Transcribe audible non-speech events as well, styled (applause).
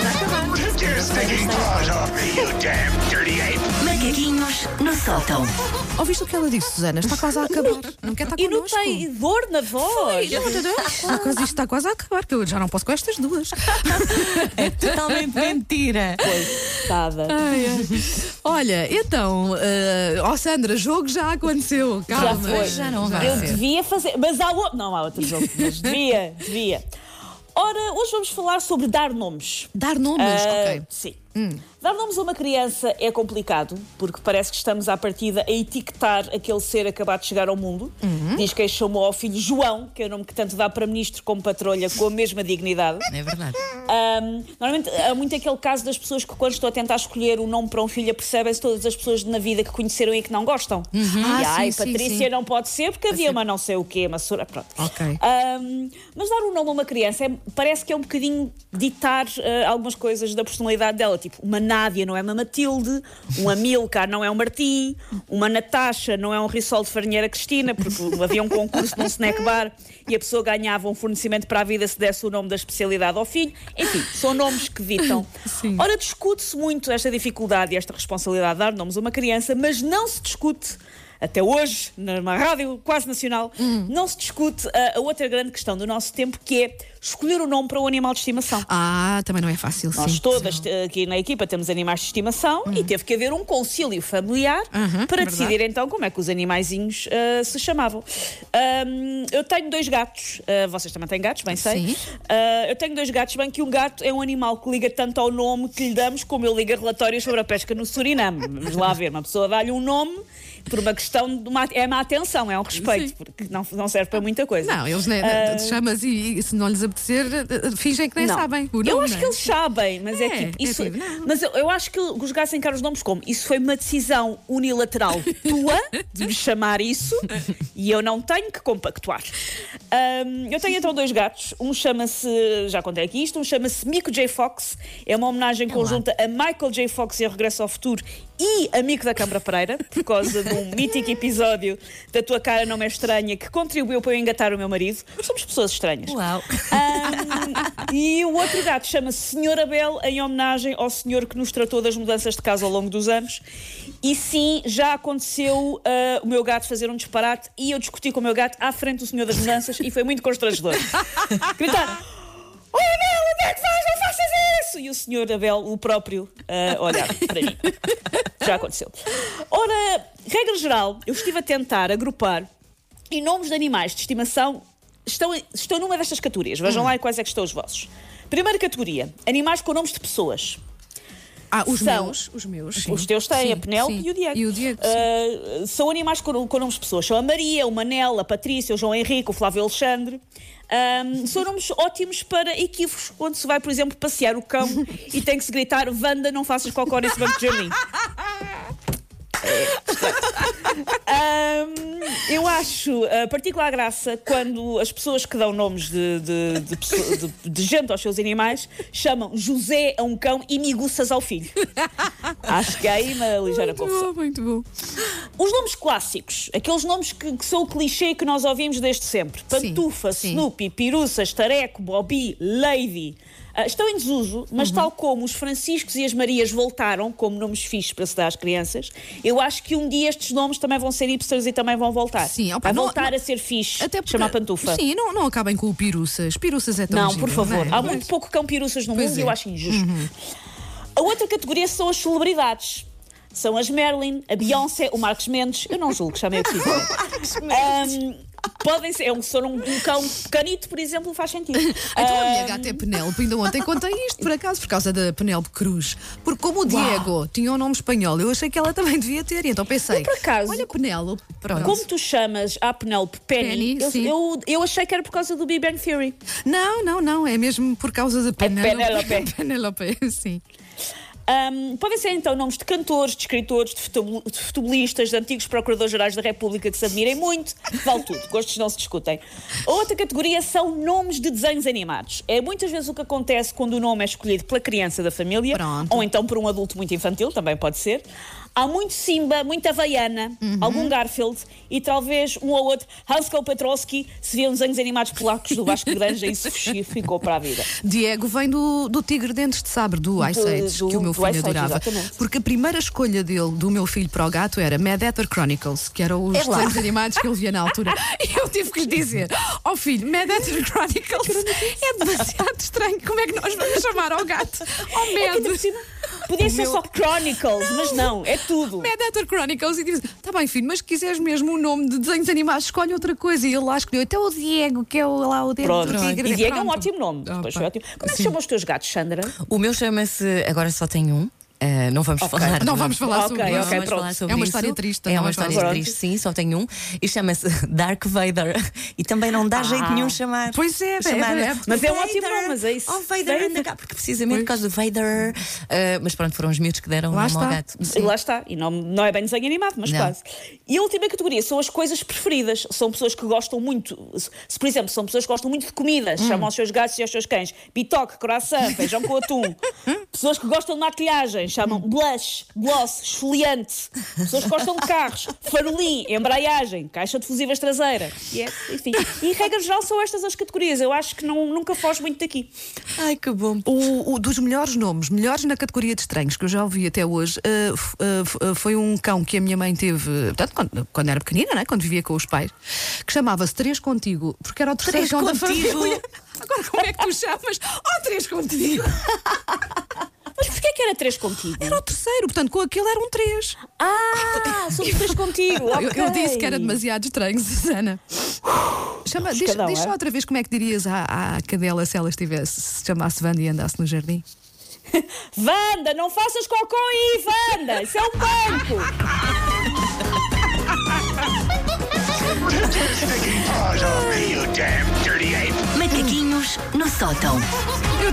quase a acabar. Take your stinking paws off me, you damn dirty ape! Macaquinhos no sótão. Ouviste o que ela disse, Susana? Está quase a acabar. Não quer estar E não connosco. tem dor na voz. Está (laughs) quase- isto está quase a acabar, que eu já não posso com estas duas. (laughs) É totalmente mentira. Coitada. Olha, então, eh, ó Sandra, jogo já aconteceu. Já Calma. foi. Já não vai Eu ser. devia fazer. Mas há outro. Não, há outro jogo. Mas devia, devia. Ora, hoje vamos falar sobre dar nomes. Dar nomes, Ah, ok. Sim. Dar nomes a uma criança é complicado, porque parece que estamos à partida a etiquetar aquele ser acabado de chegar ao mundo. Diz quem chamou ao filho João, que é o nome que tanto dá para ministro como patrulha, com a mesma dignidade. É verdade. Ahm, normalmente há muito aquele caso das pessoas que, quando estou a tentar escolher um nome para um filho, percebem-se todas as pessoas na vida que conheceram e que não gostam. E Ah, ai, sim, Patrícia sim. não pode ser porque havia uma não sei o quê, uma sura. Pronto. Ok. Ahm, mas dar um nome a uma criança é- parece que é um bocadinho ditar ah, algumas coisas da personalidade dela. Tipo, uma Nádia não é uma Matilde, um Amilcar não é um Martim, uma Natasha não é um Rissol de Farinheira Cristina, porque havia um concurso num snack bar e a pessoa ganhava um fornecimento para a vida se desse o nome da especialidade ao filho. Enfim, são nomes que ditam. Sim. Ora, discute-se muito esta dificuldade e esta responsabilidade de dar nomes a uma criança, mas não se discute. Até hoje, numa rádio quase nacional, não se discute a, a outra grande questão do nosso tempo, que é escolher o nome para o animal de estimação. Ah, também não é fácil, Nós sim. todas eh, aqui na equipa temos animais de estimação e teve que haver um concílio familiar Uhum, para verdade. decidir então como é que os animaizinhos eh, se chamavam. Ahm, eu tenho dois gatos, eh, vocês também têm gatos, bem sei. Sim. Ah, eu tenho dois gatos, bem que um gato é um animal que liga tanto ao nome que lhe damos, como ele liga relatórios sobre a pesca no Suriname. Vamos lá ver, uma pessoa dá-lhe um nome por uma questão de uma, é uma atenção, é um respeito, Sim. porque não, não serve para muita coisa. Não, eles né, Ah, chamas e, e se não lhes apetecer, fingem que nem Não. sabem. eu acho que é? eles sabem, mas é, É, tipo. é Isso, tipo, não. mas eu, eu acho que os gajos encaram os nomes como isso foi uma decisão unilateral (laughs) tua de me chamar isso e eu não tenho que compactuar. Ahm, eu tenho então dois gatos. Um chama-se, já contei aqui isto, um chama-se Mico J. Fox. É uma homenagem conjunta a Michael J. Fox e a Regresso ao Futuro e amigo da Câmara Pereira, por causa de um mítico episódio da Tua Cara Não É Estranha que contribuiu para eu engatar o meu marido. Somos pessoas estranhas. Uau. Ahm, e o outro gato chama-se Senhor Abel, em homenagem ao senhor que nos tratou das mudanças de casa ao longo dos anos. E sim, já aconteceu ah, o meu gato fazer um disparate e eu discuti com o meu gato à frente do senhor das mudanças e foi muito constrangedor. (laughs) Gritar: Oh Abel, onde é que vais? E o senhor Abel, o próprio, a olhar para mim. Já aconteceu. Ora, regra geral, eu estive a tentar agrupar e nomes de animais de estimação estão, estão numa destas categorias. Vejam lá quais é que estão os vossos. Primeira categoria: animais com nomes de pessoas. Ah, os São- meus. Os meus. sim. Os teus têm, Sim, a Penélope e o Diego. E o Diego. Ah, são animais com, com nomes de pessoas. São a Maria, o Manel, a Patrícia, o João Henrique, o Flávio Alexandre. Ahm, são nomes ótimos para equívocos, onde se vai, por exemplo, passear o cão e tem que se gritar: Wanda, não faças cocó nesse banco de jardim. (laughs) Ahm, eu acho a particular graça quando as pessoas que dão nomes de, de, de de- de gente aos seus animais chamam José a um cão e miguças ao filho. Acho que há aí uma ligeira Muito confusão. bom, muito bom. Os nomes clássicos, aqueles nomes que, que são o clichê que nós ouvimos desde sempre: Pantufa, sim. Snoopy, Piruças, Tareco, Bobby, Lady. Ah, estão em desuso, mas Uhum. tal como os Franciscos e as Marias voltaram como nomes fixos para se dar às crianças, eu acho que um dia estes nomes também vão ser hipsters e também vão voltar. Sim, opa, Vai não- voltar não- a ser fixe Até porque, chamar Pantufa. Sim, não, não acabem com o piruças. Piruças é tão Não, giro, por favor. é? Há muito pouco cão piruças no Pois mundo e é. eu acho injusto. A outra categoria são as celebridades. São as Merlin, a Beyoncé, o Marcos Mendes. Eu não julgo, chamei (laughs) o que quiserem. Ahm, Podem ser, é um, se for um, um cão pequenito, por exemplo, faz sentido. (laughs) Então a minha gata é Penélope, ainda ontem contei isto por acaso, por causa da Penélope Cruz. Porque como o Diego tinha um nome espanhol, eu achei que ela também devia ter, e então pensei, por acaso, olha Penélope, pronto. Como tu chamas a Penelope Penny, Penny, eu, eu, eu achei que era por causa do Big Bang Theory. Não, não, não, é mesmo por causa da Penélope. Penélope. (laughs) Penélope, sim. Ahm, podem ser então nomes de cantores, de escritores, de futebol- de futebolistas, de antigos procuradores-gerais da República que se admirem muito. Vale tudo, gostos não se discutem. A outra categoria são nomes de desenhos animados. É muitas vezes o que acontece quando o nome é escolhido pela criança da família Pronto. ou então por um adulto muito infantil, também pode ser. Há muito Simba, muita Havaiana, Uhum. algum Garfield e talvez um ou outro Hansel Petrovski se viam desenhos animados polacos do Vasco Granja e isso ficou para a vida. Diego vem do, do Tigre Dentes de Sabre, do Ice Age, que o meu filho adorava. exatamente. Porque a primeira escolha dele, do meu filho para o gato, era Mad Hatter Chronicles, que eram os É desenhos animados que ele via na altura. (laughs) E eu tive que lhe dizer: Ó oh filho, Mad Hatter Chronicles é demasiado estranho. Como é que nós vamos chamar ao gato? Ó oh, É Podia ser só Chronicles, mas não, é tudo. Mad Hatter Chronicles e diz: Tá bem, filho, mas se quiseres mesmo o nome de desenhos animados, escolhe outra coisa. E ele lá escolheu até o Diego, que é o, lá o dentro Pronto. do tigre. E Diego é um ótimo nome. Ah, Depois ótimo. Como é que se chamam os teus gatos, Sandra? O meu chama-se. Agora só tem um. Ah, não vamos falar. Não vamos falar sobre ok, isso. Não vamos pronto. falar sobre É uma isso. história triste, É uma história sobre triste, sim, só tem um. E chama-se Dark Vader. E também não dá jeito nenhum chamar. Pois é, chamar é, é. Mas é um Vader. ótimo nome, mas é isso. Oh, Vader, Vader. anda cá, porque precisamente por causa do Vader. Ah, mas pronto, foram os miúdos que deram o Lá nome ao está. gato. E lá está. E não, não é bem desenho animado, mas Não. quase. E a última categoria são as coisas preferidas. São pessoas que gostam muito. Se, por exemplo, são pessoas que gostam muito de comidas, Hum. chamam aos seus gatos e aos seus cães bitoque, croissant, feijão com atum. (laughs) pessoas que gostam de maquilhagem, chamam Hum. blush, gloss, esfoliante. Pessoas que gostam de carros, farolim, embreagem, caixa de fusíveis traseira. E, é, enfim. e regra geral são estas as categorias. Eu acho que não, nunca foge muito daqui. Ai, que bom. O, o dos melhores nomes, melhores na categoria de estranhos que eu já ouvi até hoje, f- eh, foi um cão que a minha mãe teve, portanto, quando, quando era pequenina, né? quando vivia com os pais, que chamava-se Três Contigo, porque era o terceiro Três cão da Contigo? família. Agora, como é que tu chamas? Oh, Três Contigo! (laughs) Mas porquê que era três contigo? Era o terceiro, portanto, com aquele era um três. Ah, somos três contigo. Eu, eu ok. disse que era demasiado estranho, Susana. Chama, diz, Escadão, diz só é? outra vez como é que dirias à, à cadela se ela estivesse, se chamasse Wanda e andasse no jardim. (laughs) Wanda, não faças cocô aí, Wanda! Isso é um banco! Macaquinhos no sótão. Eu